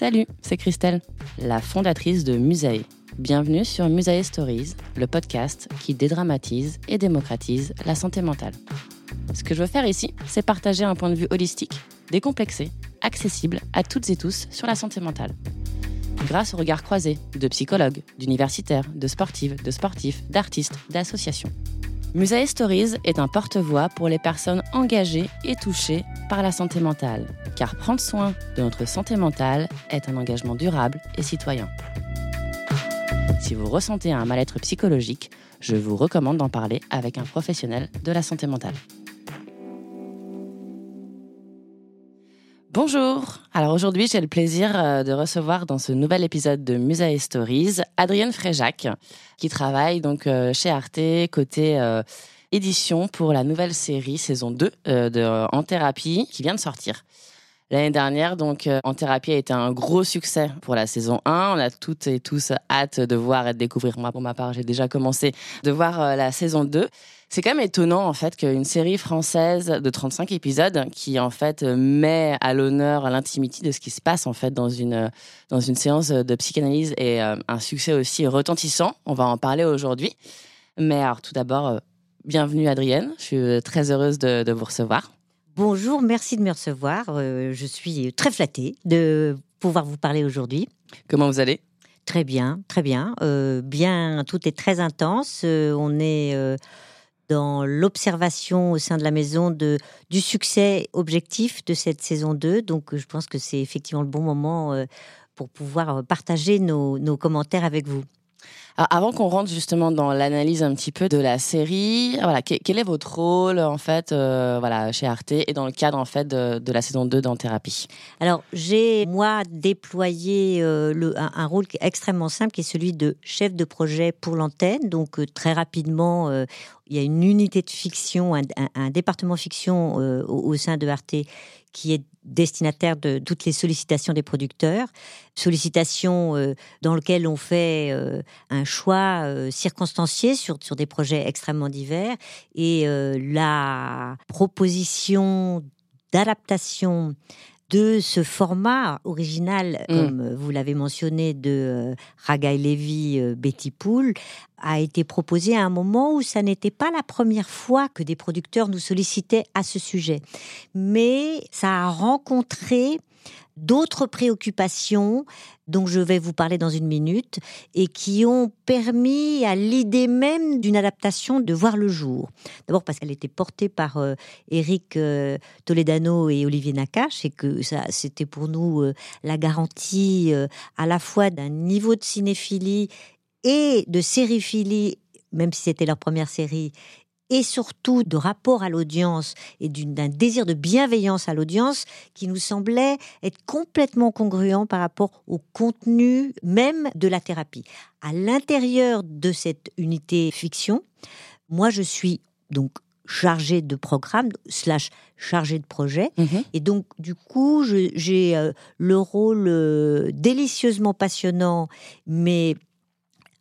Salut, c'est Christelle, la fondatrice de Musae. Bienvenue sur Musae Stories, le podcast qui dédramatise et démocratise la santé mentale. Ce que je veux faire ici, c'est partager un point de vue holistique, décomplexé, accessible à toutes et tous sur la santé mentale. Grâce au regard croisé de psychologues, d'universitaires, de sportives, de sportifs, d'artistes, d'associations. Musae Stories est un porte-voix pour les personnes engagées et touchées par la santé mentale, car prendre soin de notre santé mentale est un engagement durable et citoyen. Si vous ressentez un mal-être psychologique, je vous recommande d'en parler avec un professionnel de la santé mentale. Bonjour. Alors aujourd'hui, j'ai le plaisir euh, de recevoir dans ce nouvel épisode de Musae Stories Adrienne Fréjac, qui travaille donc euh, chez Arte côté euh, édition pour la nouvelle série saison 2 de En thérapie qui vient de sortir. L'année dernière, donc, En thérapie a été un gros succès pour la saison 1. On a toutes et tous hâte de voir et de découvrir. Moi, pour ma part, j'ai déjà commencé de voir la saison 2. C'est quand même étonnant en fait qu'une série française de 35 épisodes qui en fait met à l'honneur l'intimité de ce qui se passe en fait dans une dans une séance de psychanalyse et euh, un succès aussi retentissant. On va en parler aujourd'hui. Mais alors tout d'abord, euh, bienvenue Adrienne. Je suis très heureuse de, de vous recevoir. Bonjour, merci de me recevoir. Euh, je suis très flattée de pouvoir vous parler aujourd'hui. Comment vous allez? Très bien, très bien. bien, tout est très intense. on est dans l'observation au sein de la maison de, du succès objectif de cette saison 2. Donc je pense que c'est effectivement le bon moment euh, pour pouvoir partager nos, nos commentaires avec vous. Alors, avant qu'on rentre justement dans l'analyse un petit peu de la série, voilà, quel est votre rôle en fait, euh, voilà, chez Arte et dans le cadre en fait de, la saison 2 d'En Thérapie Alors, j'ai moi déployé euh, un, rôle extrêmement simple qui est celui de chef de projet pour l'antenne. Donc, euh, très rapidement, il y a une unité de fiction, un, un, département fiction au, sein de Arte qui est destinataire de toutes les sollicitations des producteurs, sollicitations dans lesquelles on fait un choix euh, circonstancié sur, sur des projets extrêmement divers et la proposition d'adaptation de ce format original, mm. comme vous l'avez mentionné, de Ragaï Levy, Betty Pool, a été proposé à un moment où ça n'était pas la première fois que des producteurs nous sollicitaient à ce sujet. Mais ça a rencontré d'autres préoccupations dont je vais vous parler dans une minute et qui ont permis à l'idée même d'une adaptation de voir le jour. D'abord parce qu'elle était portée par euh, Eric euh, Toledano et Olivier Nakache et que ça c'était pour nous euh, la garantie à la fois d'un niveau de cinéphilie et de sériphilie, même si c'était leur première série, et surtout de rapport à l'audience et d'un désir de bienveillance à l'audience qui nous semblait être complètement congruent par rapport au contenu même de la thérapie. À l'intérieur de cette unité fiction, moi je suis donc chargée de programme slash chargée de projet mhm. et donc du coup j'ai euh, le rôle euh, délicieusement passionnant mais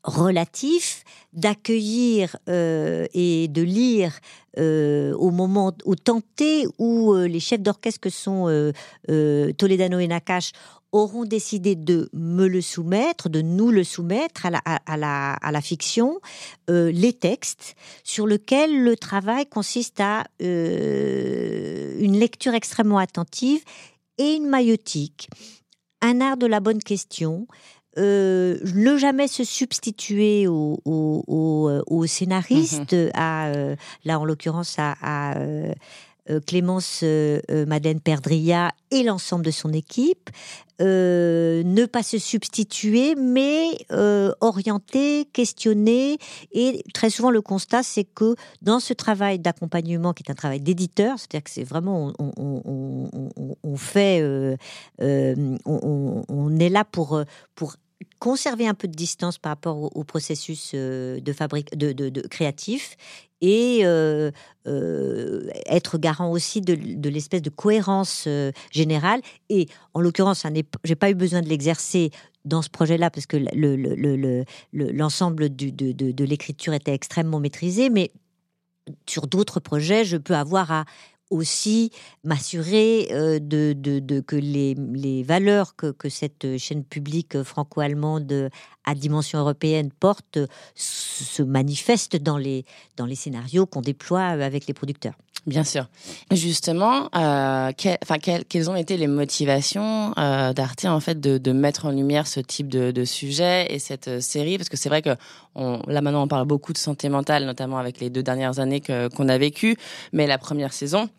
relatif d'accueillir et de lire au moment, au tenté où les chefs d'orchestre que sont Toledano et Nakash auront décidé de me le soumettre, de nous le soumettre à la, à, la, à la fiction, euh, les textes sur lesquels le travail consiste à euh, une lecture extrêmement attentive et une maïotique, un art de la bonne question, euh, ne jamais se substituer au, au, au, scénariste, mm-hmm. à, là en l'occurrence à, à euh, Clémence euh, euh, Madeleine Perdria et l'ensemble de son équipe. ne pas se substituer, mais orienter, questionner. Et très souvent, le constat, c'est que dans ce travail d'accompagnement, qui est un travail d'éditeur, c'est-à-dire que c'est vraiment, on, fait, on, est là pour, pour conserver un peu de distance par rapport au, processus de fabrique de, créatif et euh, euh, être garant aussi de, l'espèce de cohérence euh, générale. Et en l'occurrence, j'ai pas eu besoin de l'exercer dans ce projet-là parce que l'ensemble de l'écriture était extrêmement maîtrisé, mais sur d'autres projets, je peux avoir à aussi m'assurer euh, de, de, que les, les valeurs que, que, cette chaîne publique franco-allemande à dimension européenne porte se manifestent dans les, dans les scénarios qu'on déploie avec les producteurs. Bien sûr. Justement, euh, enfin, quelles ont été les motivations euh, d'Arte en fait de, de, mettre en lumière ce type de, de sujet et cette euh, série? Parce que c'est vrai que là maintenant on parle beaucoup de santé mentale, notamment avec les deux dernières années qu'on a vécues, mais la première saison,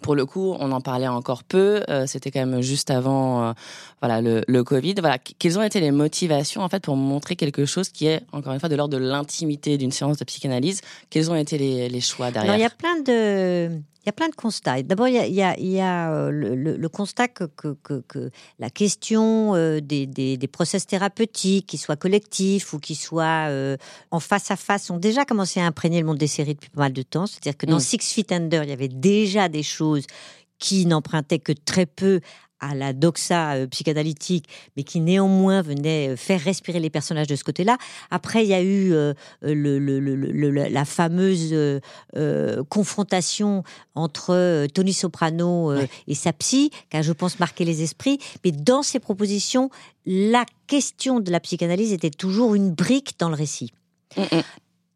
pour le coup, on en parlait encore peu. Euh, c'était quand même juste avant, euh, voilà, le, le, Covid. Voilà, quelles ont été les motivations en fait pour montrer quelque chose qui est encore une fois de l'ordre de l'intimité d'une séance de psychanalyse? Quels ont été les, les choix derrière Alors, il y a plein de il y a plein de constats. D'abord, il y a, il y a, euh, le, constat que, que, que, la question euh, des, des, des, process thérapeutiques, qu'ils soient collectifs ou qu'ils soient euh, en face à face, ont déjà commencé à imprégner le monde des séries depuis pas mal de temps. C'est-à-dire que dans mm. Six Feet Under, il y avait déjà des choses qui n'empruntaient que très peu à la doxa euh, psychanalytique, mais qui néanmoins venait euh, faire respirer les personnages de ce côté-là. Après, il y a eu euh, le, la fameuse confrontation entre Tony Soprano et sa psy, qui a, je pense, marqué les esprits. Mais dans ces propositions, la question de la psychanalyse était toujours une brique dans le récit. Mm, mm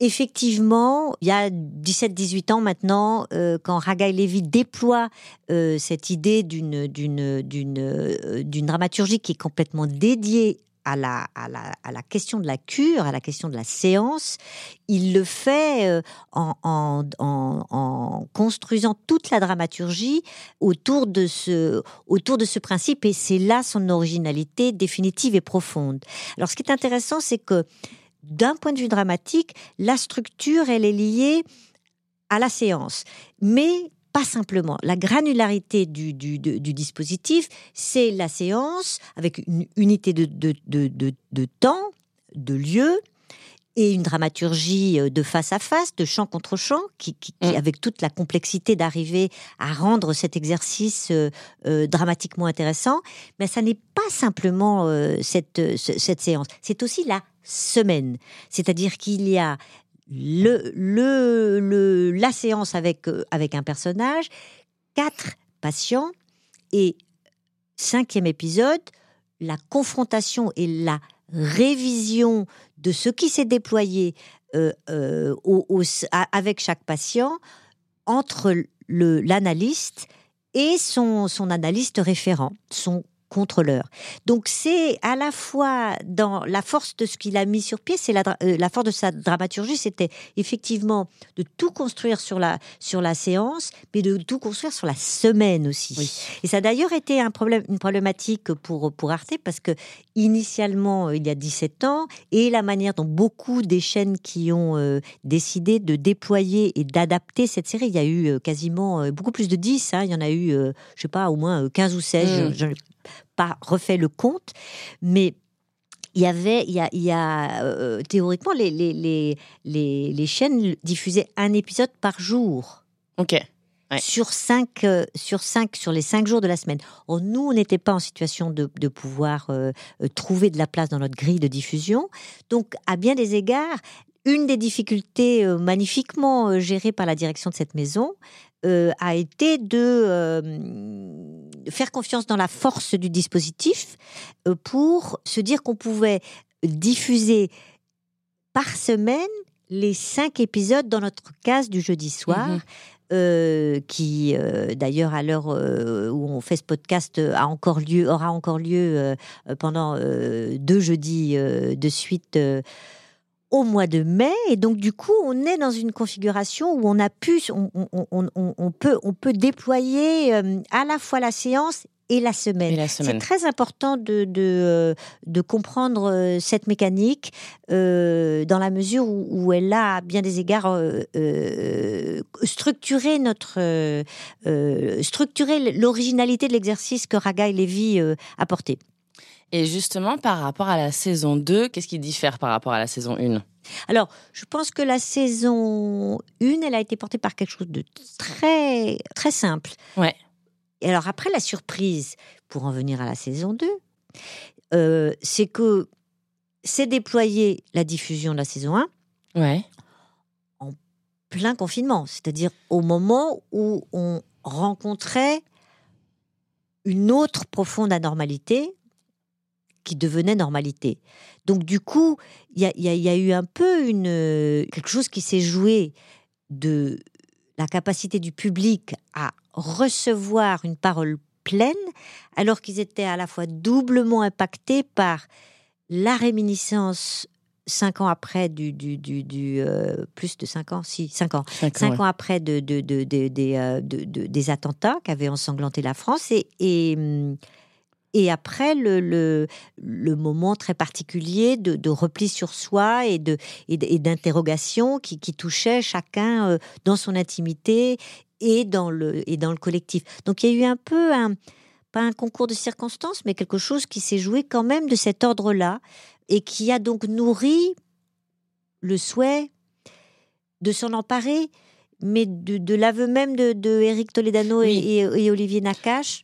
effectivement, il y a 17-18 ans maintenant, euh, quand Ragai Levy déploie euh, cette idée euh, d'une dramaturgie qui est complètement dédiée à la, question de la cure, à la question de la séance, il le fait en, construisant toute la dramaturgie autour de ce, autour de ce principe, et c'est là son originalité définitive et profonde. Alors ce qui est intéressant, c'est que d'un point de vue dramatique, la structure, elle est liée à la séance. Mais pas simplement. La granularité du, dispositif, c'est la séance avec une unité de, de temps, de lieu, et une dramaturgie euh, de face à face, de chant contre chant, qui, mm. avec toute la complexité d'arriver à rendre cet exercice euh, euh, dramatiquement intéressant. Mais ça n'est pas simplement cette, cette séance, c'est aussi la semaine. C'est-à-dire qu'il y a la séance avec, avec un personnage, quatre patients, et cinquième épisode, la confrontation et la révision de ce qui s'est déployé euh, euh, avec chaque patient entre l'analyste et son, son analyste référent, son contrôleur. Donc c'est à la fois dans la force de ce qu'il a mis sur pied, c'est la, euh, la, force de sa dramaturgie, c'était effectivement de tout construire sur la, sur la séance, mais de tout construire sur la semaine aussi. Et ça a d'ailleurs été un problème, une problématique pour, pour Arte, parce que initialement, euh, il y a 17 ans, et la manière dont beaucoup des chaînes qui ont euh, décidé de déployer et d'adapter cette série, il y a eu quasiment beaucoup plus de 10, hein, il y en a eu, je sais pas, au moins 15 ou 16, pas refait le compte, mais il y avait, il y a, il y a euh, théoriquement, les, les, les, les, chaînes diffusaient un épisode par jour. Ok. Sur cinq, euh, sur cinq, sur les cinq jours de la semaine. Nous, on n'était pas en situation de, de pouvoir euh, trouver de la place dans notre grille de diffusion. Donc, à bien des égards, une des difficultés magnifiquement gérées par la direction de cette maison a été de faire confiance dans la force du dispositif pour se dire qu'on pouvait diffuser par semaine les cinq épisodes dans notre case du jeudi soir. Mhm. Euh, qui euh, d'ailleurs à l'heure euh, où on fait ce podcast a encore lieu, aura encore lieu pendant deux jeudis de suite au mois de mai. Et donc du coup, on est dans une configuration où on a pu, on peut, on peut déployer à la fois la séance et la semaine. C'est très important de, de, euh, comprendre euh, cette mécanique euh, dans la mesure où, elle a, à bien des égards, structuré notre, structuré l'originalité de l'exercice que Raga et Lévy a porté. Et justement, par rapport à la saison 2, qu'est-ce qui diffère par rapport à la saison 1 alors, je pense que la saison 1, elle a été portée par quelque chose de très, très simple. Ouais. Et alors après la surprise, pour en venir à la saison 2, euh, c'est que c'est déployé la diffusion de la saison 1 ouais. en plein confinement, c'est-à-dire au moment où on rencontrait une autre profonde anormalité qui devenait normalité. Donc du coup, il y, y a, eu un peu une, quelque chose qui s'est joué de la capacité du public à recevoir une parole pleine, alors qu'ils étaient à la fois doublement impactés par la réminiscence cinq ans après du, du, du, euh, plus de cinq ans, si cinq ans, cinq, ans, après de, de, euh, des attentats qui avaient ensanglanté la France et, et hum, et après le, le, moment très particulier de, repli sur soi et de et d'interrogation qui, qui, touchait chacun euh, dans son intimité et dans le et dans le collectif. Donc il y a eu un peu un pas un concours de circonstances, mais quelque chose qui s'est joué quand même de cet ordre-là et qui a donc nourri le souhait de s'en emparer, mais de, l'aveu même de, de Eric Toledano et, et, Olivier Nakache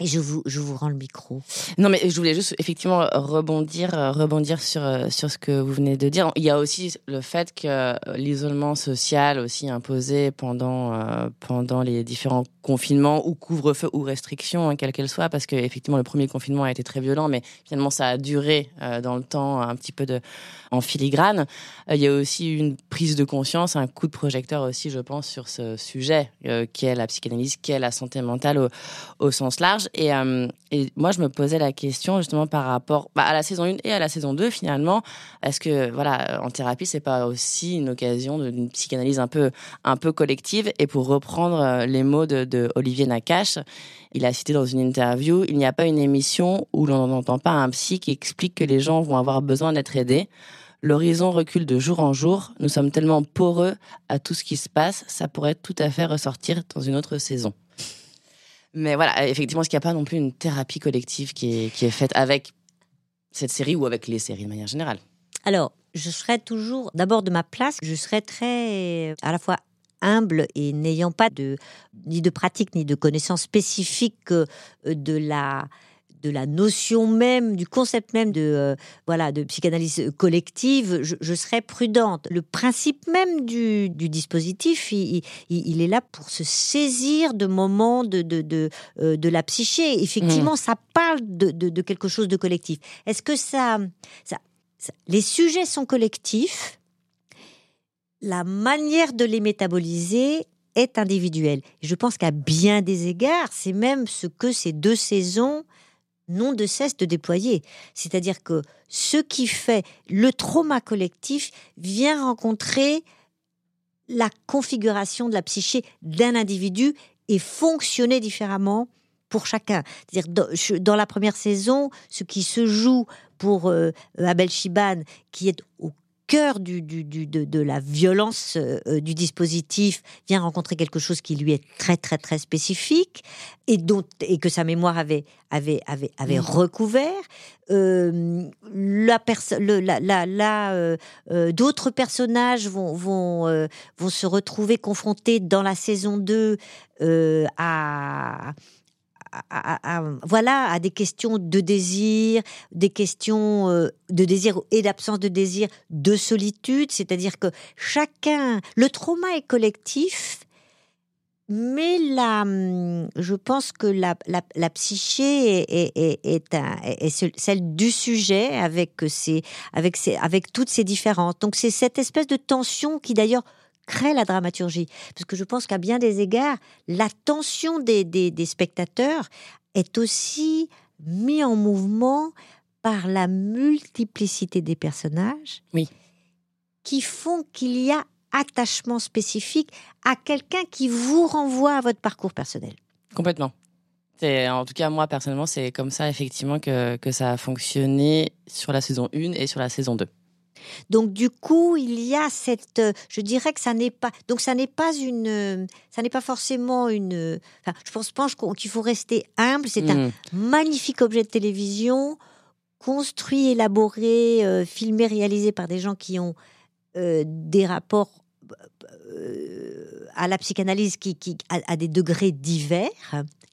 et je vous, je vous rends le micro. Non, mais je voulais juste effectivement rebondir, rebondir sur, sur ce que vous venez de dire. Il y a aussi le fait que l'isolement social aussi imposé pendant, euh, pendant les différents confinements ou couvre-feu ou restrictions, hein, quelles qu'elles soient, parce que effectivement le premier confinement a été très violent, mais finalement ça a duré euh, dans le temps un petit peu de, en filigrane. Euh, il y a aussi une prise de conscience, un coup de projecteur aussi, je pense, sur ce sujet qui est la psychanalyse, qui est la santé mentale au, sens large. Euh, et, moi, je me posais la question justement par rapport bah, à la saison 1 et à la saison 2 finalement. Est-ce que, voilà, en thérapie, c'est pas aussi une occasion d'une psychanalyse un peu, un peu collective? Et pour reprendre euh, les mots de, Olivier Nakache, il a cité dans une interview, il n'y a pas une émission où l'on n'entend pas un psy qui explique que les gens vont avoir besoin d'être aidés. L'horizon recule de jour en jour. Nous sommes tellement poreux à tout ce qui se passe, ça pourrait tout à fait ressortir dans une autre saison. Mais voilà, effectivement, est-ce qu'il n'y a pas non plus une thérapie collective qui est, qui est faite avec cette série ou avec les séries de manière générale? Alors, je serais toujours, d'abord de ma place, je serais très à la fois humble et n'ayant pas de ni de pratique ni de connaissances spécifiques euh, de la de la notion même, du concept même de, euh, voilà, de psychanalyse collective, je, serais prudente. Le principe même du, dispositif, il, est là pour se saisir de moments de, de, de, euh, la psyché. Effectivement, mmh. ça parle de, quelque chose de collectif. Est-ce que ça, ça, Les sujets sont collectifs. La manière de les métaboliser est individuelle. Je pense qu'à bien des égards, c'est même ce que ces deux saisons n'ont de cesse de déployer. C'est-à-dire que ce qui fait le trauma collectif vient rencontrer la configuration de la psyché d'un individu et fonctionner différemment pour chacun. C'est-à-dire dans, la première saison, ce qui se joue pour euh, Abel Chiban, qui est au cœur du, du, de, de, la violence euh, euh, du dispositif vient rencontrer quelque chose qui lui est très très très spécifique et dont et que sa mémoire avait avait avait, avait mmh. recouvert. Euh, la personne, la, la, la d'autres personnages vont vont vont se retrouver confrontés dans la saison 2 à voilà, à des questions de désir, des questions euh, de désir et d'absence de désir, de solitude. C'est-à-dire que chacun, le trauma est collectif, mais la, hum, je pense que la, la, psyché est, est, est, celle du sujet avec, avec, avec toutes ses différences. Donc c'est cette espèce de tension qui d'ailleurs crée la dramaturgie. Parce que je pense qu'à bien des égards, la tension des, des, spectateurs est aussi mise en mouvement par la multiplicité des personnages oui. qui font qu'il y a attachement spécifique à quelqu'un qui vous renvoie à votre parcours personnel. Complètement. En tout cas, moi, personnellement, c'est comme ça, effectivement, que, que ça a fonctionné sur la saison 1 et sur la saison 2. Donc du coup, il y a cette, euh, je dirais que ça n'est pas, donc ça n'est pas une, euh, ça n'est pas forcément une. je pense, pense qu'il faut rester humble. C'est un hmm. magnifique objet de télévision, construit, élaboré, euh, filmé, réalisé par des gens qui ont des rapports à la psychanalyse qui, qui à des degrés divers.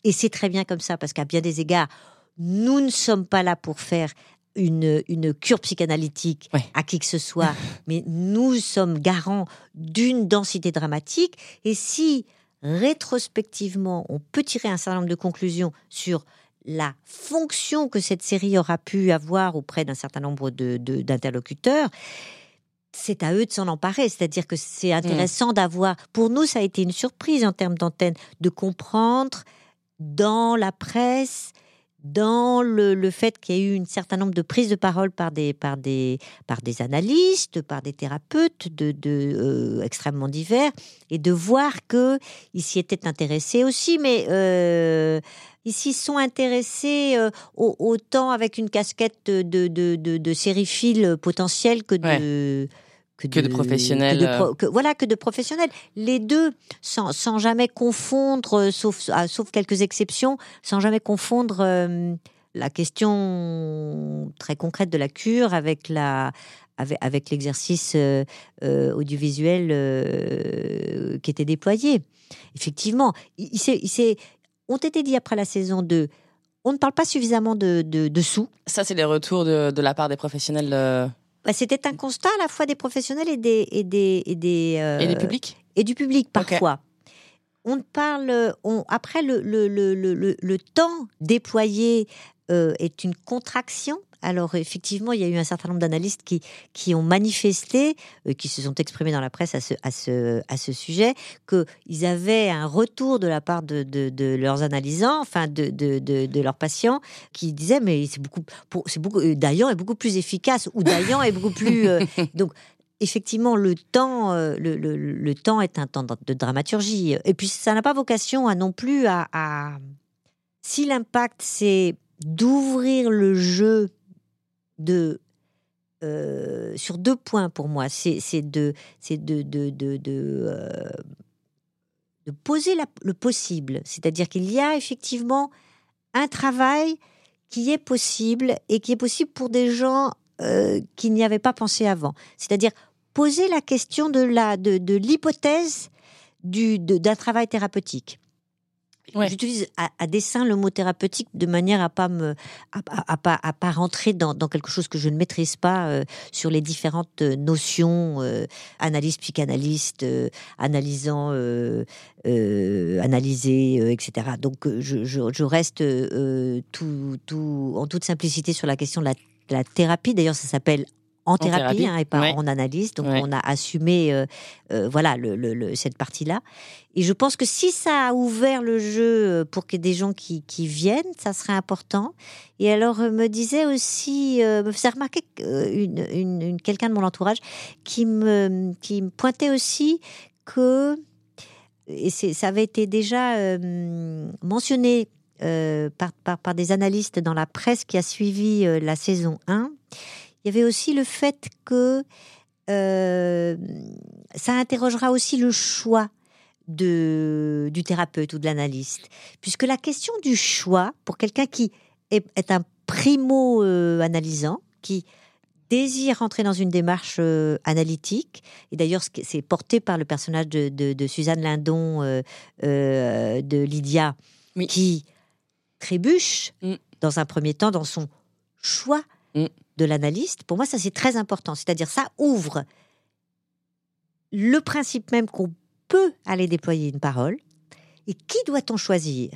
Et c'est très bien comme ça parce qu'à bien des égards, nous ne sommes pas là pour faire une, une cure psychanalytique à qui que ce soit, mais nous sommes garants d'une densité dramatique. Et si, rétrospectivement, on peut tirer un certain nombre de conclusions sur la fonction que cette série aura pu avoir auprès d'un certain nombre d'interlocuteurs, de, c'est à eux de s'en emparer. C'est-à-dire que c'est intéressant d'avoir, pour nous, ça a été une surprise en termes d'antenne, de comprendre dans la presse dans le, fait qu'il y ait eu un certain nombre de prises de parole par des, par des, par des analystes, par des thérapeutes de, euh, extrêmement divers, et de voir qu'ils s'y étaient intéressés aussi, mais euh, ils s'y sont intéressés euh, autant avec une casquette de, de, de, de potentiels que de que de, professionnels. Euh. voilà, que de professionnels. Les deux, sans, sans jamais confondre, euh, sauf, ah, sauf quelques exceptions, sans jamais confondre euh, la question très concrète de la cure avec la avec, avec l'exercice audiovisuel qui était déployé. Effectivement, il, il ont été dit après la saison 2 on ne parle pas suffisamment de, de, de sous. Ça, c'est les retours de, de, la part des professionnels bah, c'était un constat à la fois des professionnels et des et des et des, euh, et publics et du public parfois. On parle, on, après le, le, le, le, le temps déployé euh, est une contraction alors effectivement, il y a eu un certain nombre d'analystes qui, qui ont manifesté, euh, qui se sont exprimés dans la presse à ce, à ce, à ce sujet, qu'ils avaient un retour de la part de, de, leurs analysants, enfin de, de, leurs patients, qui disaient mais c'est beaucoup, c'est beaucoup, euh, Dayan est beaucoup plus efficace ou Dayan est beaucoup plus euh, donc effectivement, le temps, le, le, temps est un temps de dramaturgie. Et puis, ça n'a pas vocation à non plus à... à... Si l'impact, c'est d'ouvrir le jeu de euh, sur deux points pour moi. C'est de, de, de, de, euh, de poser le possible. C'est-à-dire qu'il y a effectivement un travail qui est possible et qui est possible pour des gens euh, qui n'y avaient pas pensé avant. C'est-à-dire poser la question de l'hypothèse d'un travail thérapeutique. J'utilise à, dessein le mot thérapeutique de manière à pas me à, pas à pas rentrer dans, dans, quelque chose que je ne maîtrise pas euh, sur les différentes euh, notions euh, analyse psychanalyste euh, analysant analyser etc. Donc je, reste tout, tout en toute simplicité sur la question de la thérapie. D'ailleurs ça s'appelle en thérapie, hein, et pas en analyse. Donc on a assumé euh, euh, voilà le, cette partie-là. Et je pense que si ça a ouvert le jeu euh, pour que des gens qui, qui viennent, ça serait important. Et alors me disait aussi, me faisait remarquer une, une, quelqu'un de mon entourage qui me, qui me pointait aussi que et ça avait été déjà mentionné par, par, par, des analystes dans la presse qui a suivi la saison 1 il y avait aussi le fait que euh, ça interrogera aussi le choix de, du thérapeute ou de l'analyste. Puisque la question du choix, pour quelqu'un qui est, un primo-analysant, qui désire entrer dans une démarche euh, analytique, et d'ailleurs c'est porté par le personnage de, Suzanne Lindon, euh, de Lydia, qui trébuche Mm. dans un premier temps dans son choix Mm. de l'analyste. Pour moi, ça c'est très important. C'est-à-dire ça ouvre le principe même qu'on peut aller déployer une parole et qui doit-on choisir?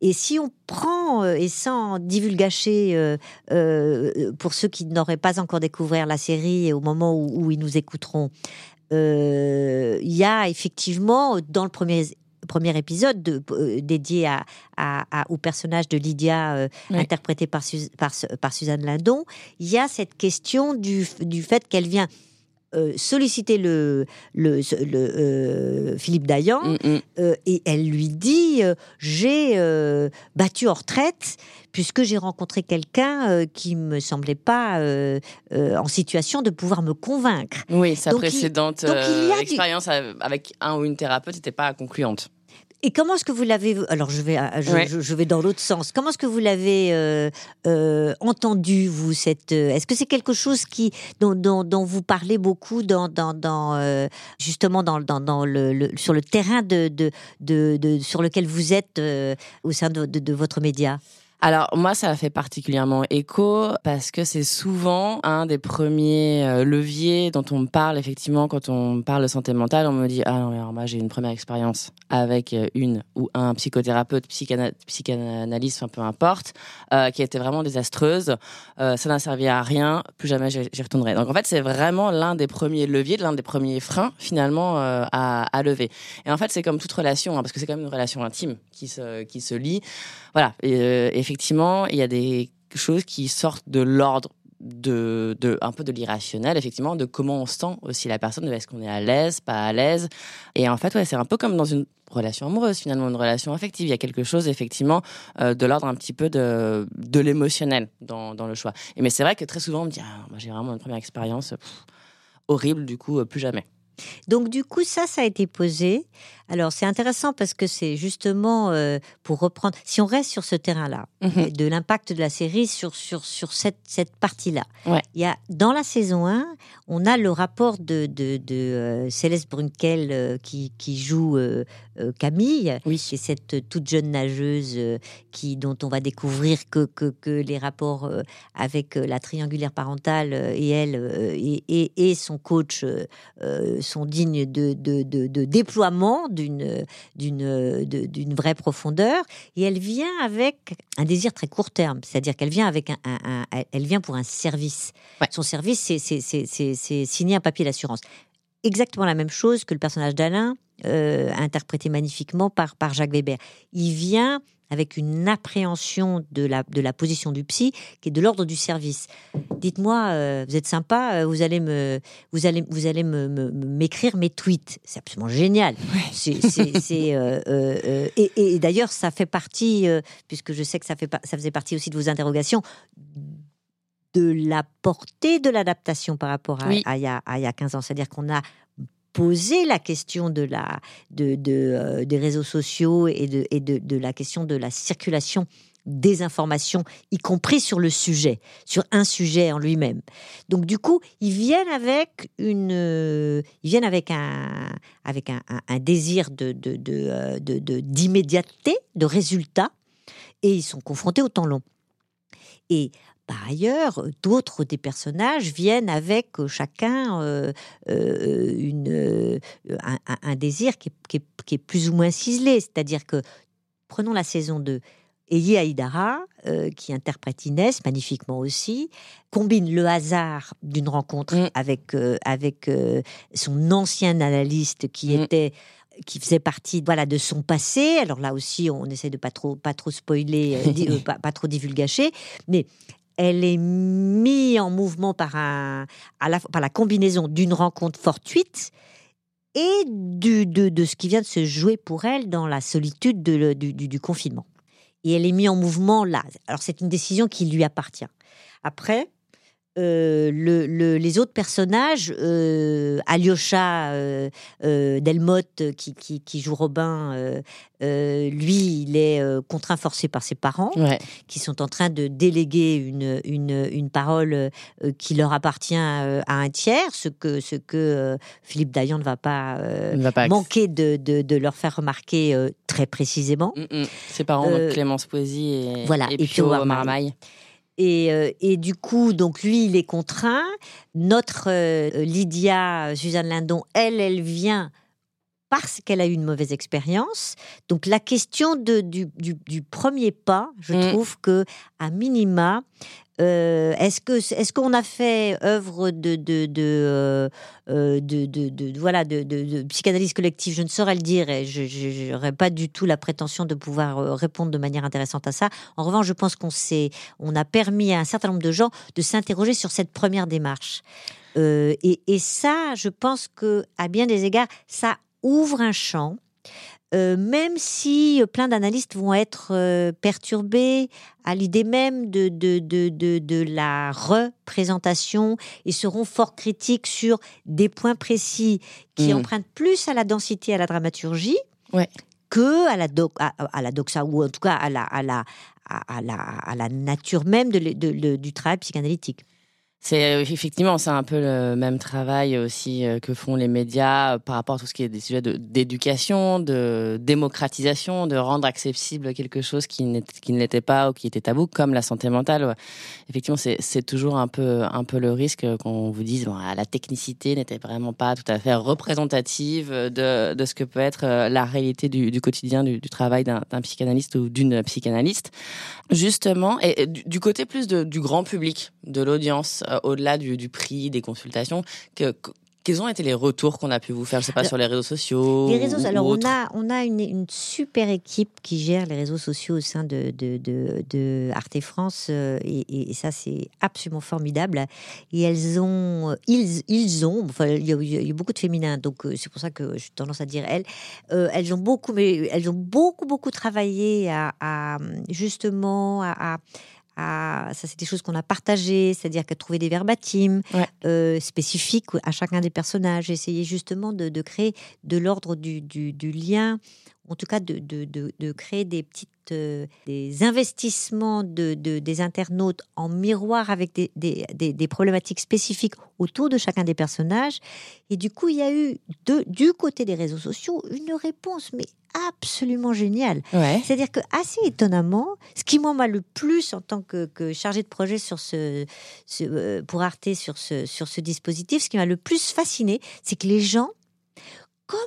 Et si on prend, euh, et sans divulgacher euh, euh, pour ceux qui n'auraient pas encore découvert la série au moment où, ils nous écouteront, il y a effectivement dans le premier premier épisode de- euh, dédié à, à- à- au personnage de Lydia euh, Oui. interprété par, par, par Suzanne Lindon, il y a cette question du, du fait qu'elle vient euh, solliciter le, le, le, euh, Philippe Dayan Mm, mm. euh, et elle lui dit j'ai battu en retraite puisque j'ai rencontré quelqu'un qui me semblait pas en situation de pouvoir me convaincre. Oui, sa Donc, il- précédente donc, il y a du- expérience avec un ou une thérapeute n'était pas concluante. Et comment est-ce que vous l'avez alors je vais euh, je, Ouais. je- je vais dans l'autre sens. Comment est-ce que vous l'avez euh, euh, entendu vous cette est-ce que c'est quelque chose qui dont, dont, dont vous parlez beaucoup dans dans, dans euh, justement dans dans, dans le, le- sur le terrain de, de, de, de- sur lequel vous êtes au sein de, de, de votre média? Alors moi, ça fait particulièrement écho parce que c'est souvent un des premiers euh, leviers dont on parle effectivement quand on parle de santé mentale. On me dit ah non mais alors moi j'ai une première expérience avec euh, une ou un psychothérapeute, psychana- psychanalyste, enfin peu importe, euh, qui était vraiment désastreuse. Euh, ça n'a servi à rien. Plus jamais j'y retournerai. Donc en fait c'est vraiment l'un des premiers leviers, l'un des premiers freins finalement à, à lever. Et en fait c'est comme toute relation hein, parce que c'est quand même une relation intime qui se qui se lie voilà, effectivement, il y a des choses qui sortent de l'ordre de, de un peu de l'irrationnel, effectivement, de comment on sent aussi la personne, est-ce qu'on est à l'aise, pas à l'aise. Et en fait, ouais, c'est un peu comme dans une relation amoureuse, finalement, une relation affective. Il y a quelque chose, effectivement, euh, de l'ordre un petit peu de, de l'émotionnel dans, dans le choix. Mais c'est vrai que très souvent, on me dit, ah, moi, j'ai vraiment une première expérience horrible, du coup, euh, plus jamais. Donc du coup, ça, ça a été posé. Alors c'est intéressant parce que c'est justement euh, pour reprendre, si on reste sur ce terrain-là, Mhm. de l'impact de la série sur, sur, sur cette, cette partie-là. Ouais. Il y a, dans la saison 1, on a le rapport de, de, de euh, Céleste Brunkel euh, qui, qui joue euh, euh, Camille, Oui. c'est cette toute jeune nageuse euh, qui, dont on va découvrir que, que, que les rapports euh, avec euh, la triangulaire parentale euh, et elle euh, et, et, et son coach euh, euh, sont dignes de, de, de, de déploiement d'une d'une de- d'une vraie profondeur. Et elle vient avec un désir très court terme, c'est-à-dire qu'elle vient avec un, un- un- elle vient pour un service. Ouais. Son service, c'est c'est- c'est- c'est- c'est signer un papier d'assurance. Exactement la même chose que le personnage d'Alain, euh, interprété magnifiquement par, par Jacques Weber. Il vient avec une appréhension de la, de la position du psy qui est de l'ordre du service. Dites-moi, euh, vous êtes sympa, euh, vous allez me, vous allez, vous allez me, m'écrire mes tweets. C'est absolument génial. C'est, c'est- c'est, euh, et, et d'ailleurs, ça fait partie, puisque je sais que ça, fait, ça faisait partie aussi de vos interrogations, de la portée de l'adaptation par rapport à, Oui. à il y a, à il y a 15 ans. C'est-à-dire qu'on a posé la question de la, de, de, euh, des réseaux sociaux et, de, et de, la question de la circulation des informations, y compris sur le sujet, sur un sujet en lui-même. Donc du coup, ils viennent avec une, euh, ils viennent avec un, avec un, désir de, de, de, euh, de- de- d'immédiateté, de résultat, et ils sont confrontés au temps long. Et par ailleurs, d'autres des personnages viennent avec euh, chacun euh, euh, une, un, désir qui est, qui est- qui est plus ou moins ciselé. C'est-à-dire que, prenons la saison 2, Elie Aïdara, euh, qui interprète Inès magnifiquement aussi, combine le hasard d'une rencontre Mm. avec, avec son ancien analyste qui Mm. était qui faisait partie voilà de son passé. Alors là aussi, on essaie de pas trop pas trop spoiler, euh, pas, pas trop divulgacher, mais elle est mise en mouvement par un la, par la combinaison d'une rencontre fortuite et de, de ce qui vient de se jouer pour elle dans la solitude du- du confinement. Et elle est mise en mouvement là. Alors c'est une décision qui lui appartient. Après, euh, le, le- les autres personnages, euh, Alyosha euh, euh, Delmotte qui, qui, qui joue Robin, lui, il est contraint forcé par ses parents Ouais. qui sont en train de déléguer une, une, une parole qui leur appartient à un tiers, ce que, ce que Philippe Dayan ne va pas va manquer de, de, de leur faire remarquer très précisément. Mm, mm. Ses parents, Clémence Poésy et, voilà, et et Pio Pio Marmaille. Marmaille. Et, euh, et du coup, donc lui, il est contraint. Notre euh, Lydia, Suzanne Lindon, elle, elle vient parce qu'elle a eu une mauvaise expérience. Donc la question de, du, du, du premier pas, je Mm. trouve que à minima, euh, est-ce que est-ce qu'on a fait œuvre de de de, euh, de, de- de- voilà de, psychanalyse collective? Je ne saurais le dire et je n'aurais pas du tout la prétention de pouvoir euh, répondre de manière intéressante à ça. En revanche, je pense qu'on s'est on a permis à un certain nombre de gens de s'interroger sur cette première démarche. Euh, et, et ça, je pense que à bien des égards, ça ouvre un champ. Euh, même si euh, plein d'analystes vont être euh, perturbés à l'idée même de, de, de, de, de la représentation et seront fort critiques sur des points précis qui Mhm. empruntent plus à la densité, à la dramaturgie, Ouais. que à la, doc, à, à la doxa, ou en tout cas à la, à la, à, la, à la nature même de, l'e- de- de- du travail psychanalytique. C'est euh, effectivement, c'est un peu le même travail aussi euh, que font les médias euh, par rapport à tout ce qui est des sujets d'éducation, de, démocratisation, de rendre accessible quelque chose qui, qui ne l'était pas ou qui était tabou, comme la santé mentale. Effectivement, c'est toujours un peu, un peu le risque qu'on vous dise bon, ah, la technicité n'était vraiment pas tout à fait représentative de, de ce que peut être la réalité du, du quotidien du, travail d'un psychanalyste ou d'une psychanalyste. Justement, et du, côté plus du grand public, de l'audience, euh, au-delà du, du prix, des consultations, que, que- quels ont été les retours qu'on a pu vous faire, je sais pas, Alors, sur les réseaux sociaux Les réseaux, ou- alors ou on a, on a une, une super équipe qui gère les réseaux sociaux au sein de, de, de, de Arte France euh, et, ça c'est absolument formidable. Et elles ont, ils, ils ont, enfin il y, a, il y a beaucoup de féminins donc euh, c'est pour ça que j'ai tendance à dire elles. Euh, elles ont beaucoup, mais elles ont beaucoup beaucoup travaillé à, à, justement à, à- à- ça c'est des choses qu'on a partagées, c'est-à-dire qu'à trouver des verbatims Ouais. euh, spécifiques à chacun des personnages, essayer justement de, de créer de l'ordre du, du- du lien, en tout cas de, de- de- de créer des petites euh, des investissements de, de- des internautes en miroir avec des, des- des- des problématiques spécifiques autour de chacun des personnages. Et du coup, il y a eu de- du côté des réseaux sociaux une réponse, mais absolument géniale. Ouais. C'est-à-dire que assez étonnamment, ce qui moi m'a le plus en tant que, que chargé de projet sur ce, ce, euh, pour Arte sur ce sur ce dispositif, ce qui m'a le plus fasciné, c'est que les gens, comme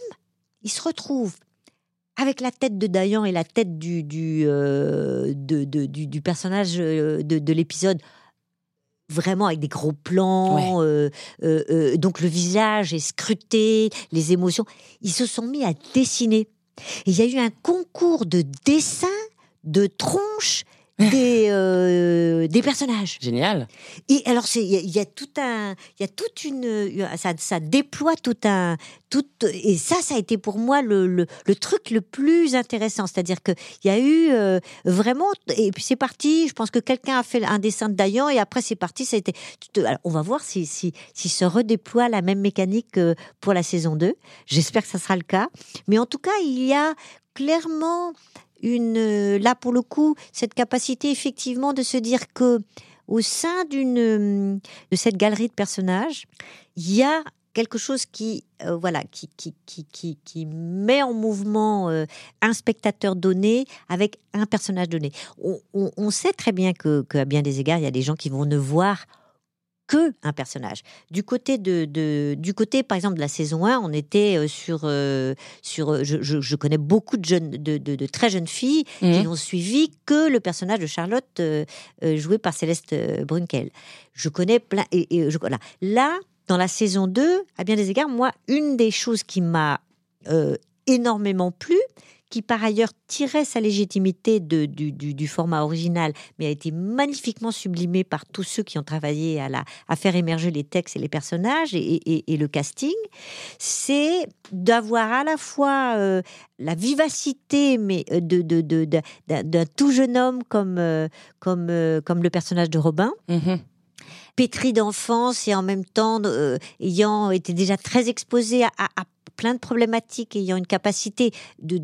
ils se retrouvent avec la tête de Dayan et la tête du du euh, de- de- du, du personnage euh, de, de l'épisode. Vraiment avec des gros plans, euh, euh, euh, donc le visage est scruté, les émotions. Ils se sont mis à dessiner. Et il y a eu un concours de dessin de tronches des, euh, des personnages. Génial. Et alors, c'est- il y, a- il y a tout un, il y a toute une, ça, ça déploie tout un, tout, et ça, ça a été pour moi le, le, le truc le plus intéressant. C'est-à-dire que il y a eu euh, vraiment, et puis c'est parti. Je pense que quelqu'un a fait un dessin de Dayan et après c'est parti. Ça a été, alors, on va voir si, si, si se redéploie la même mécanique que pour la saison 2. J'espère que ça sera le cas. Mais en tout cas, il y a clairement une, euh, là pour le coup, cette capacité effectivement de se dire que au sein euh, de cette galerie de personnages, il y a quelque chose qui euh, voilà qui qui, qui qui qui met en mouvement un spectateur donné avec un personnage donné. On, sait très bien que qu'à bien des égards, il y a des gens qui vont ne voir que un personnage. Du côté de, de- du côté par exemple de la saison 1, on était euh, sur euh, sur euh, je, je- je connais beaucoup de jeunes de, de- de très jeunes filles qui Mhm. n'ont suivi que le personnage de Charlotte euh, joué par Céleste Brunkel. Je connais plein et, et je voilà. Là, dans la saison 2, à bien des égards, moi, une des choses qui m'a euh, énormément plu, qui par ailleurs tirait sa légitimité de- du, du- du format original, mais a été magnifiquement sublimé par tous ceux qui ont travaillé à, la, à faire émerger les textes et les personnages et, et- et le casting, c'est d'avoir à la fois euh, la vivacité mais euh, de, de- de- de- d'un tout jeune homme comme, euh, comme, euh, comme le personnage de Robin, Mhm. pétri d'enfance et en même temps ayant été déjà très exposé à, plein de problématiques, ayant une capacité de,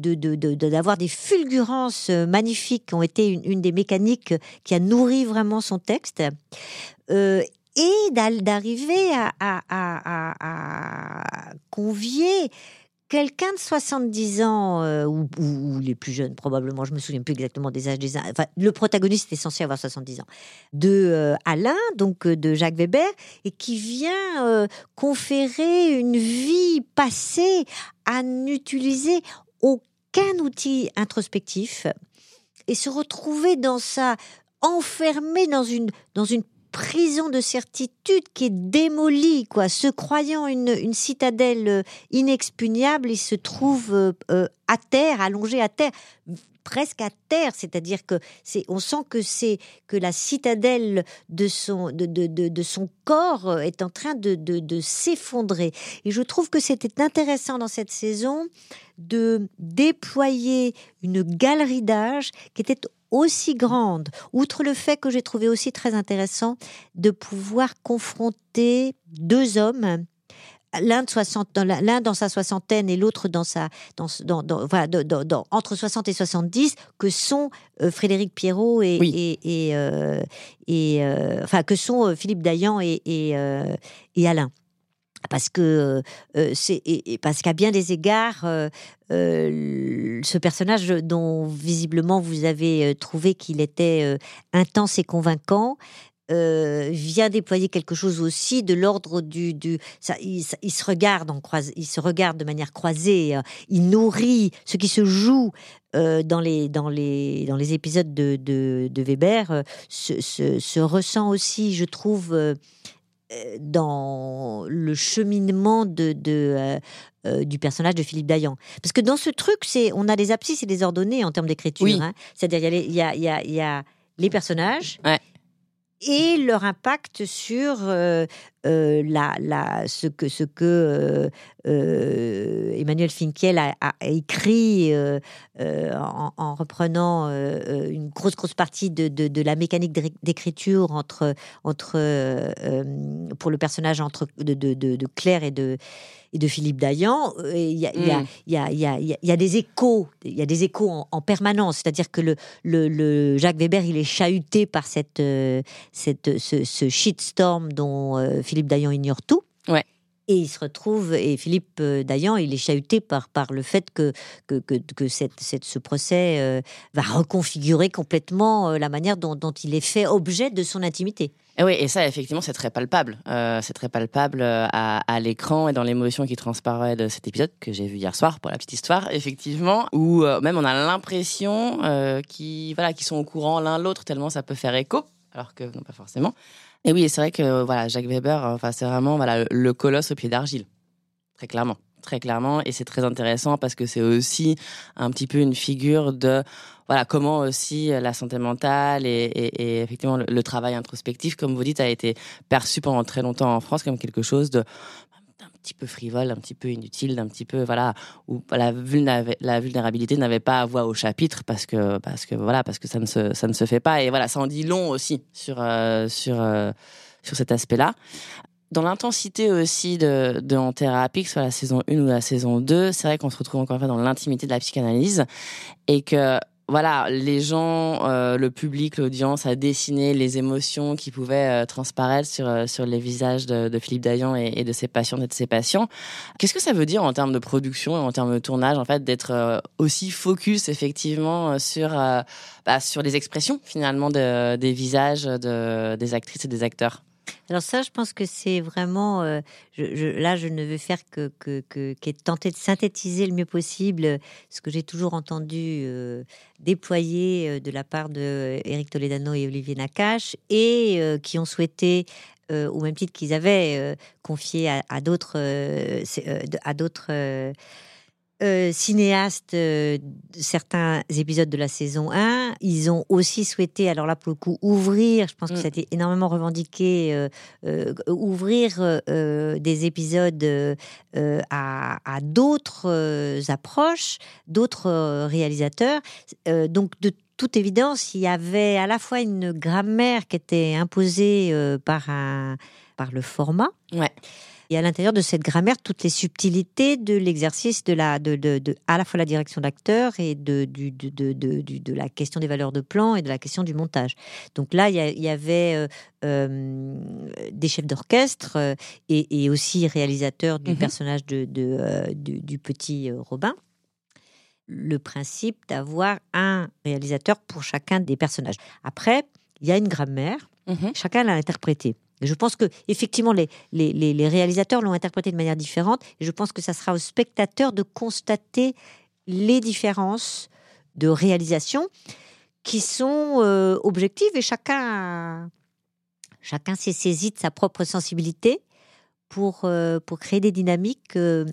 d'avoir des fulgurances magnifiques qui ont été une, des mécaniques qui a nourri vraiment son texte. et d'arriver à, convier quelqu'un de 70 ans, euh, ou, les plus jeunes probablement, je me souviens plus exactement des âges des enfin, le protagoniste est censé avoir 70 ans, de euh, Alain, donc euh, de Jacques Weber, et qui vient conférer une vie passée à n'utiliser aucun outil introspectif et se retrouver dans sa enfermé dans une dans une prison de certitude qui est démolie, quoi. Se croyant une, citadelle euh, inexpugnable, il se trouve euh, euh, à terre, allongé à terre presque à terre, c'est-à-dire que c'est, on sent que c'est que la citadelle de son de, de, de, son corps est en train de, de, s'effondrer. Et je trouve que c'était intéressant dans cette saison de déployer une galerie d'âge qui était aussi grande, outre le fait que j'ai trouvé aussi très intéressant de pouvoir confronter deux hommes l'un l'un dans sa soixantaine et l'autre dans sa dans, dans, dans, entre 60 et 70 que sont euh, Frédéric Pierrot et et, euh, euh, enfin que sont Philippe Dayan et, et Alain parce que c'est parce qu'à bien des égards, ce personnage dont visiblement vous avez trouvé qu'il était intense et convaincant. vient déployer quelque chose aussi de l'ordre du, ça, il, se regarde en croise, il se regarde de manière croisée, il nourrit ce qui se joue dans les dans les dans les épisodes de, Weber se, se, se, ressent aussi, je trouve euh, dans le cheminement de, euh, du personnage de Philippe Dayan. Parce que dans ce truc, c'est on a des abscisses et des ordonnées en termes d'écriture. Hein. C'est-à-dire, il y a, y, a, y a, les personnages, et leur impact sur euh, euh, la, la, ce que, ce que euh, Emmanuel Finkiel a, écrit en, reprenant une grosse grosse partie de, de, la mécanique d'écriture entre entre pour le personnage entre de, de, Claire et de et de Philippe Dayan, il y, a, des échos, il y a des échos en, permanence. C'est-à-dire que le, le, Jacques Weber, il est chahuté par cette, cette, ce, shitstorm dont euh, Philippe Dayan ignore tout. Ouais. Et il se retrouve, et Philippe euh, Dayan, il est chahuté par, par le fait que, que, que, cette, cette, ce procès euh, va reconfigurer complètement la manière dont, dont, il est fait objet de son intimité. Et oui, et ça, effectivement, c'est très palpable. c'est très palpable à, à l'écran et dans l'émotion qui transparaît de cet épisode que j'ai vu hier soir, pour la petite histoire, effectivement, où même on a l'impression qu'ils voilà, qu'ils sont au courant l'un l'autre, tellement ça peut faire écho alors que non pas forcément. Et oui, c'est vrai que voilà, Jacques Weber, enfin c'est vraiment voilà le colosse au pied d'argile, très clairement, très clairement, et c'est très intéressant parce que c'est aussi un petit peu une figure de voilà comment aussi la santé mentale et, et, effectivement le, travail introspectif, comme vous dites, a été perçu pendant très longtemps en France comme quelque chose de petit peu frivole, un petit peu inutile, d'un petit peu voilà où la, la vulnérabilité n'avait pas voix au chapitre parce que parce que voilà parce que ça ne se ça ne se fait pas et voilà ça en dit long aussi sur euh, sur euh, sur cet aspect-là. Dans l'intensité aussi de, de En thérapie, que ce soit la saison 1 ou la saison 2, c'est vrai qu'on se retrouve encore une fois dans l'intimité de la psychanalyse et que voilà, les gens, euh, le public, l'audience a dessiné les émotions qui pouvaient euh, transparaître sur euh, sur les visages de, de Philippe Dayan et, de ses patients et de ses patients. Qu'est-ce que ça veut dire en termes de production et en termes de tournage, en fait, d'être aussi focus effectivement sur bah, sur les expressions finalement de, des visages de, des actrices et des acteurs? Alors ça, je pense que c'est vraiment. Euh, là, je ne veux faire que, que, tenter de synthétiser le mieux possible ce que j'ai toujours entendu euh, déployer euh, de la part de Toledano et Olivier Nakache, et qui ont souhaité au même titre qu'ils avaient confié à, à d'autres euh, cinéastes euh, certains épisodes de la saison 1. Ils ont aussi souhaité, alors là pour le coup, ouvrir, je pense que mm. ça a été énormément revendiqué, euh, ouvrir des épisodes à, à d'autres approches, d'autres réalisateurs. donc de toute évidence, il y avait à la fois une grammaire qui était imposée par, un, par le format. Ouais. Et à l'intérieur de cette grammaire, toutes les subtilités de l'exercice de la, de, de, de, à la fois la direction d'acteur et de, du, de, de, de, de, la question des valeurs de plan et de la question du montage. Donc là, il y, avait euh, euh, des chefs d'orchestre euh, et, et, aussi réalisateurs du Mhm. personnage de, du, du petit Robin. Le principe d'avoir un réalisateur pour chacun des personnages. Après, il y a une grammaire Mhm. chacun l'a interprété. Je pense que effectivement les, les, les- les réalisateurs l'ont interprété de manière différente. Et je pense que ça sera au spectateur de constater les différences de réalisation qui sont euh, objectives et chacun chacun s'est saisi de sa propre sensibilité pour euh, pour créer des dynamiques euh,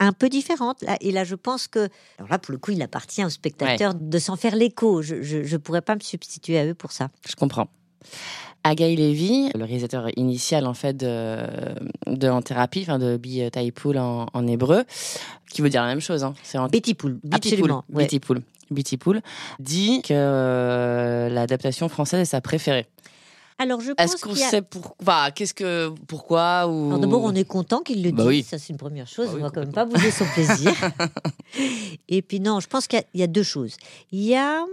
un peu différentes. Là- Et là, je pense que alors là, pour le coup, il appartient aux spectateurs de s'en faire l'écho. Je ne pourrais pas me substituer à eux pour ça. Je comprends. Agaï Levy, le réalisateur initial en fait de, de En Thérapie, enfin de Bi Taipoul en, en hébreu, qui veut dire la même chose. Hein. C'est en Betty Pool, Betty absolument. Betty Pool dit que euh, l'adaptation française est sa préférée. Alors je pense Est-ce qu'on qu'il y a... sait pour... enfin, qu'est-ce que pourquoi ou d'abord, on est content qu'il le dise. Bah oui. Ça, c'est une première chose. Bah oui, on va quand même pas bouger son plaisir. Et puis non, je pense qu'il y y, a deux choses. Il y a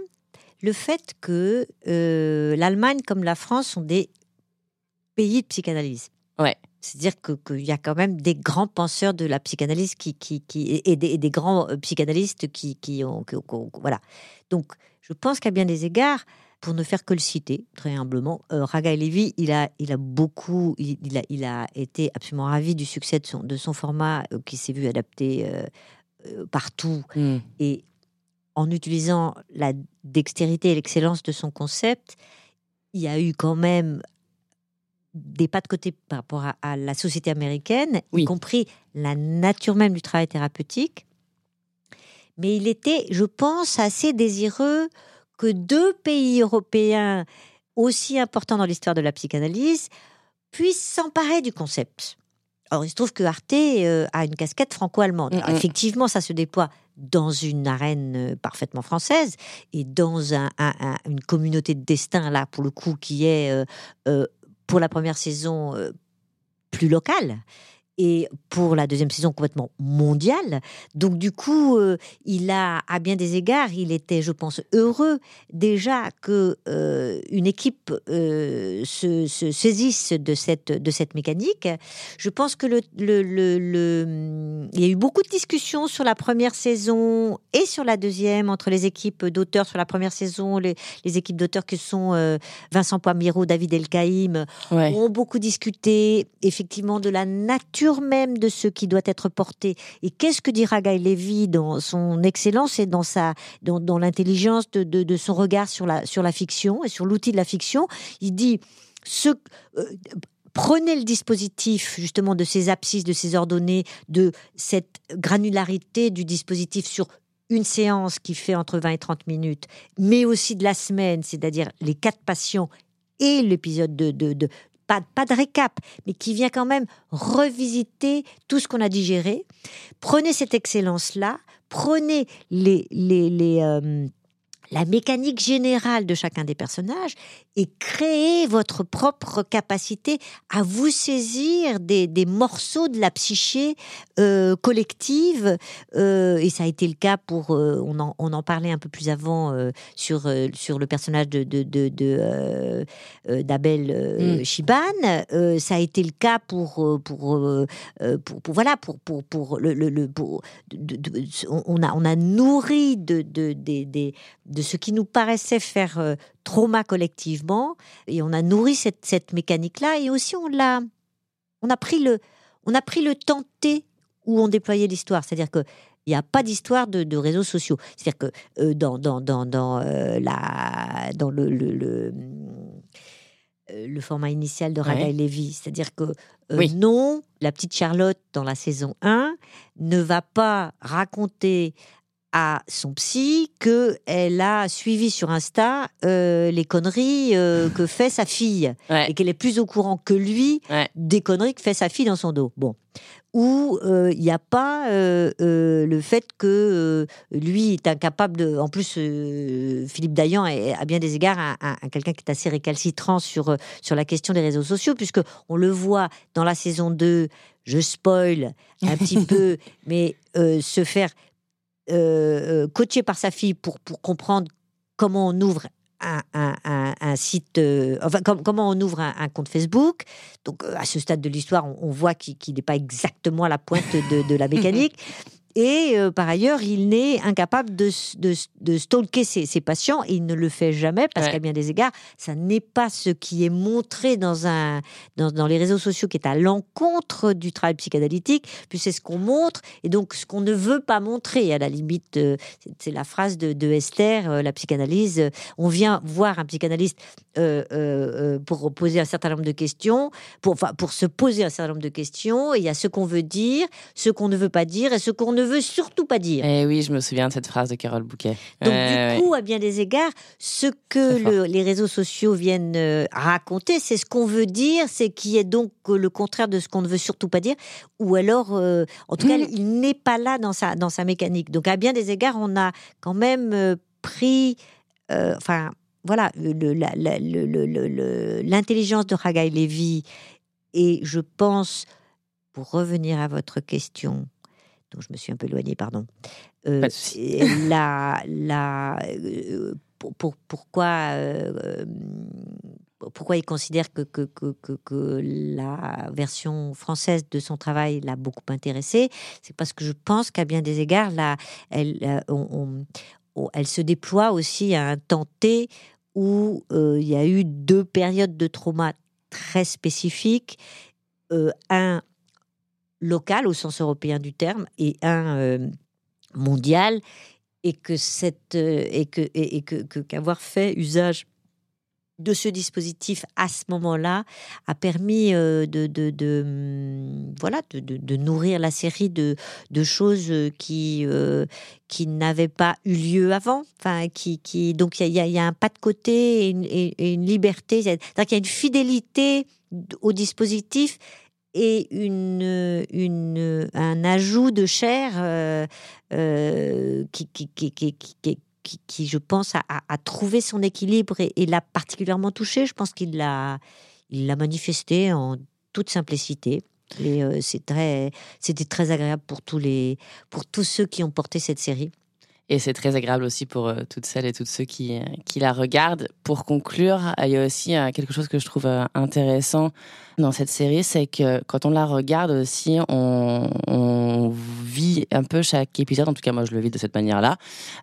le fait que euh, l'Allemagne comme la France sont des pays de psychanalyse. Ouais. C'est-à-dire que- qu'il y a quand même des grands penseurs de la psychanalyse qui, qui, qui et, des, et des grands euh, psychanalystes qui, qui ont, qui voilà. Donc, je pense qu'à bien des égards, pour ne faire que le citer très humblement, euh, Raga Levy, il a, il a beaucoup, il, il a, il a été absolument ravi du succès de son, de son format euh, qui s'est vu adapté euh, partout Hmm. et en utilisant la dextérité et l'excellence de son concept, il y a eu quand même des pas de côté par rapport à, à la société américaine, Oui. y compris la nature même du travail thérapeutique. Mais il était, je pense, assez désireux que deux pays européens aussi importants dans l'histoire de la psychanalyse puissent s'emparer du concept. Or, il se trouve que Arte euh, a une casquette franco-allemande. Mm, mm. Effectivement, ça se déploie dans une arène euh, parfaitement française et dans un- un- un- une communauté de destin, là, pour le coup, qui est, euh, euh, pour la première saison, plus locale. Et pour la deuxième saison complètement mondiale. Donc du coup, euh, il a, à bien des égards, il était, je pense, heureux déjà que euh, une équipe euh, se, se saisisse de cette de cette mécanique. Je pense que le, le, le, le- il y a eu beaucoup de discussions sur la première saison et sur la deuxième entre les équipes d'auteurs sur la première saison, les, les équipes d'auteurs que sont Vincent Poimiro, David Elkaïm, Ouais. ont beaucoup discuté effectivement de la nature même de ce qui doit être porté. Et qu'est-ce que dit Ragai Levy dans son excellence et dans sa dans, l'intelligence de, de, son regard sur la sur la fiction et sur l'outil de la fiction? Il dit ce euh, Prenez le dispositif justement de ces abscisses, de ces ordonnées, de cette granularité du dispositif sur une séance qui fait entre 20 et 30 minutes, mais aussi de la semaine, c'est-à-dire les quatre patients et l'épisode de, de, de- pas, pas de récap, mais qui vient quand même revisiter tout ce qu'on a digéré. Prenez cette excellence-là, prenez les, les, euh, la mécanique générale de chacun des personnages et créez votre propre capacité à vous saisir des, des morceaux de la psyché euh, collective. Euh, et ça a été le cas pour, euh, on, en, on en parlait un peu plus avant sur, sur le personnage de, de, de, de, d'Abel Mm. Chiban. Euh, ça a été le cas pour, pour, pour, pour- voilà, pour, pour, pour le, le, le- pour, de- de- de- on, a, on a nourri de, de, des- des- de ce qui nous paraissait faire euh, trauma collectivement et on a nourri cette, cette mécanique-là et aussi on l'a, on a pris le, on a pris le temps T où on déployait l'histoire. C'est-à-dire que il n'y a pas d'histoire de, de réseaux sociaux. C'est-à-dire que euh, dans, dans, dans, dans, euh, la, dans le, le, le, le format initial de Raga Ouais. et Lévy, c'est-à-dire que euh, Oui. non, la petite Charlotte dans la saison 1 ne va pas raconter à son psy que elle a suivi sur Insta euh, les conneries euh, que fait sa fille Ouais. et qu'elle est plus au courant que lui Ouais. des conneries que fait sa fille dans son dos. Bon. Où euh, il n'y a pas euh, euh, le fait que euh, lui est incapable de. En plus, euh, Philippe Dayan est à bien des égards un, un- un quelqu'un qui est assez récalcitrant sur, euh, sur la question des réseaux sociaux, puisque on le voit dans la saison 2, je spoil un petit peu, mais euh, se faire euh, euh, coacher par sa fille pour, pour comprendre comment on ouvre un, un- un- un site, euh, enfin com- comment on ouvre un, compte Facebook. Donc euh, à ce stade de l'histoire, on, on voit qu'il n'est pas exactement à la pointe de, de la mécanique. Et euh, par ailleurs, il n'est incapable de, de, de stalker ses, ses patients. Et il ne le fait jamais parce Ouais. qu'à bien des égards, ça n'est pas ce qui est montré dans, un, dans, dans les réseaux sociaux qui est à l'encontre du travail psychanalytique, puis c'est ce qu'on montre et donc ce qu'on ne veut pas montrer. À la limite, euh, c'est- la phrase de, de Esther, euh, la psychanalyse. on vient voir un psychanalyste pour poser un certain nombre de questions, pour, enfin, pour se poser un certain nombre de questions. Et il y a ce qu'on veut dire, ce qu'on ne veut pas dire et ce qu'on ne veut surtout pas dire. Eh oui, je me souviens de cette phrase de Carole Bouquet. Donc du coup, à bien des égards, ce que le- les réseaux sociaux viennent euh, raconter, c'est ce qu'on veut dire, c'est qui est donc euh, le contraire de ce qu'on ne veut surtout pas dire, ou alors, euh, en tout cas, Mhm. il n'est pas là dans sa dans sa mécanique. Donc à bien des égards, on a quand même pris, euh, enfin voilà, l'intelligence de Haggai Levy et je pense, pour revenir à votre question, dont je me suis un peu éloignée, pardon. euh, la, la, euh, pour, pour- pourquoi, euh, pourquoi il considère que, que, que, la version française de son travail l'a beaucoup intéressé C'est parce que je pense qu'à bien des égards, là, elle, on- on- on- elle se déploie aussi à un temps T où il y a eu deux périodes de trauma très spécifiques. Un local au sens européen du terme et un euh, mondial et que cette euh, et que et, et que qu'avoir fait usage de ce dispositif à ce moment-là a permis euh, de, de, de, hum, voilà de, de- nourrir la série de, de choses qui qui n'avaient pas eu lieu avant. Enfin qui, qui donc il y a, y a un pas de côté et une, liberté. C'est-à-dire y a une fidélité au dispositif et une, un ajout de chair euh, euh, qui, qui, qui, qui, qui- qui- je pense, a, trouvé son équilibre et, et l'a particulièrement touché. Je pense qu'il l'a, il l'a manifesté en toute simplicité. Et euh, c'est très, c'était très agréable pour tous les, pour tous ceux qui ont porté cette série. Et c'est très agréable aussi pour euh, toutes celles et tous ceux qui, euh, qui la regardent. Pour conclure, il y a aussi euh, quelque chose que je trouve euh, intéressant dans cette série, c'est que quand on la regarde aussi, on, on vit un peu chaque épisode, en tout cas moi je le vis de cette manière-là,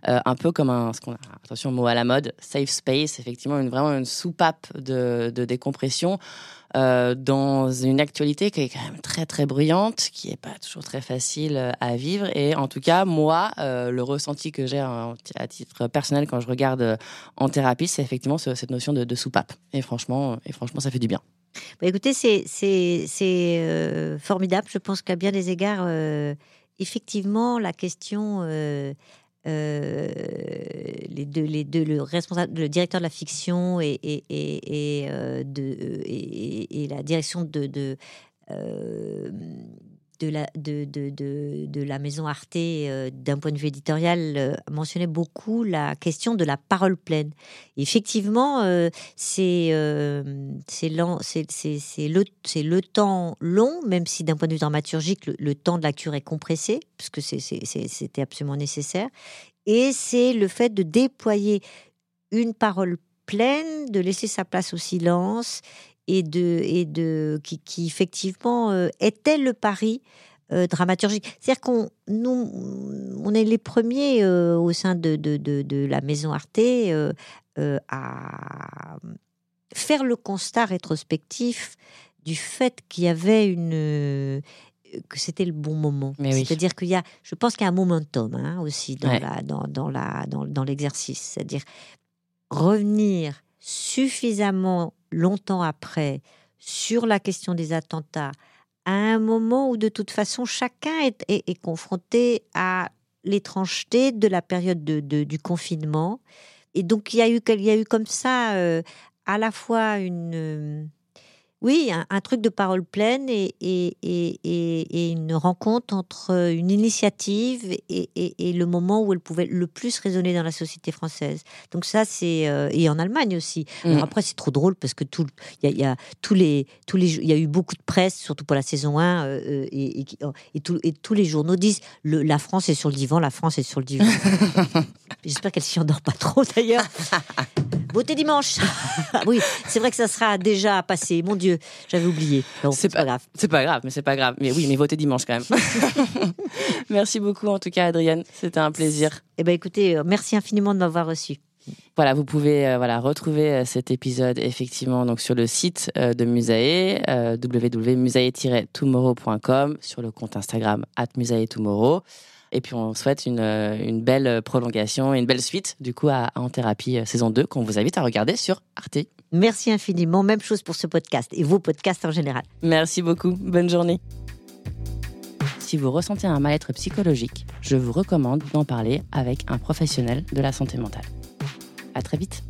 euh, un peu comme un, ce qu'on a, attention mot à la mode, safe space, effectivement une, vraiment une soupape de, de décompression euh, dans une actualité qui est quand même très très bruyante, qui est pas toujours très facile euh, à vivre. Et en tout cas, moi, euh, le ressenti que j'ai à titre personnel quand je regarde en thérapie, c'est effectivement ce- cette notion de, soupape. Et franchement, et franchement, ça fait du bien. Bah, écoutez, c'est formidable. Je pense qu'à bien des égards, effectivement, la question, euh, les deux, les deux, le responsable, le directeur de la fiction et et et, et, euh, de et, et la direction de de euh, de la, maison Arte, euh, d'un point de vue éditorial, euh, mentionnait beaucoup la question de la parole pleine. Effectivement, euh, c'est c'est le, le temps long, même si d'un point de vue dramaturgique, le, le temps de la cure est compressé, puisque c'était absolument nécessaire. Et c'est le fait de déployer une parole pleine, de laisser sa place au silence et de, et de qui, qui effectivement euh, était le pari euh, dramaturgique. C'est-à-dire qu'on nous, on est les premiers euh, au sein de, de, de, de la maison Arte à faire le constat rétrospectif du fait qu'il y avait une que c'était le bon moment. Oui. C'est-à-dire qu'il y a, je pense qu'il y a un momentum hein, aussi dans Ouais. la dans, dans la dans, dans l'exercice. C'est-à-dire revenir suffisamment longtemps après sur la question des attentats à un moment où de toute façon chacun est, est- confronté à l'étrangeté de la période de, du confinement. Et donc, il y a eu, y a eu comme ça euh, à la fois une oui, un, truc de parole pleine et, et, et, une rencontre entre une initiative et, le moment où elle pouvait le plus résonner dans la société française. Donc ça, c'est euh, et en Allemagne aussi. Mm. après, c'est trop drôle parce que tout, il y a, tous les, tous les, il y a eu beaucoup de presse, surtout pour la saison 1, euh, euh, et, et, tous les journaux disent le, la France est sur le divan, la France est sur le divan. J'espère qu'elle s'y endort pas trop d'ailleurs. Beauté dimanche. oui, c'est vrai que ça sera déjà passé. Mon Dieu, j'avais oublié. C'est pas, grave. C'est pas grave, mais c'est pas grave. Mais oui, mais votez dimanche quand même. merci beaucoup en tout cas, Adrienne. C'était un plaisir. Eh ben, écoutez, euh, merci infiniment de m'avoir reçu. Voilà, vous pouvez euh, voilà retrouver euh, cet épisode effectivement donc sur le site de Musae www.musae-tomorrow.com sur le compte Instagram @musae-tomorrow. Et puis on souhaite une, euh, une belle prolongation et une belle suite du coup à, En Thérapie euh, saison 2 qu'on vous invite à regarder sur Arte. Merci infiniment. Même chose pour ce podcast et vos podcasts en général. Merci beaucoup. Bonne journée. Si vous ressentez un mal-être psychologique, je vous recommande d'en parler avec un professionnel de la santé mentale. À très vite.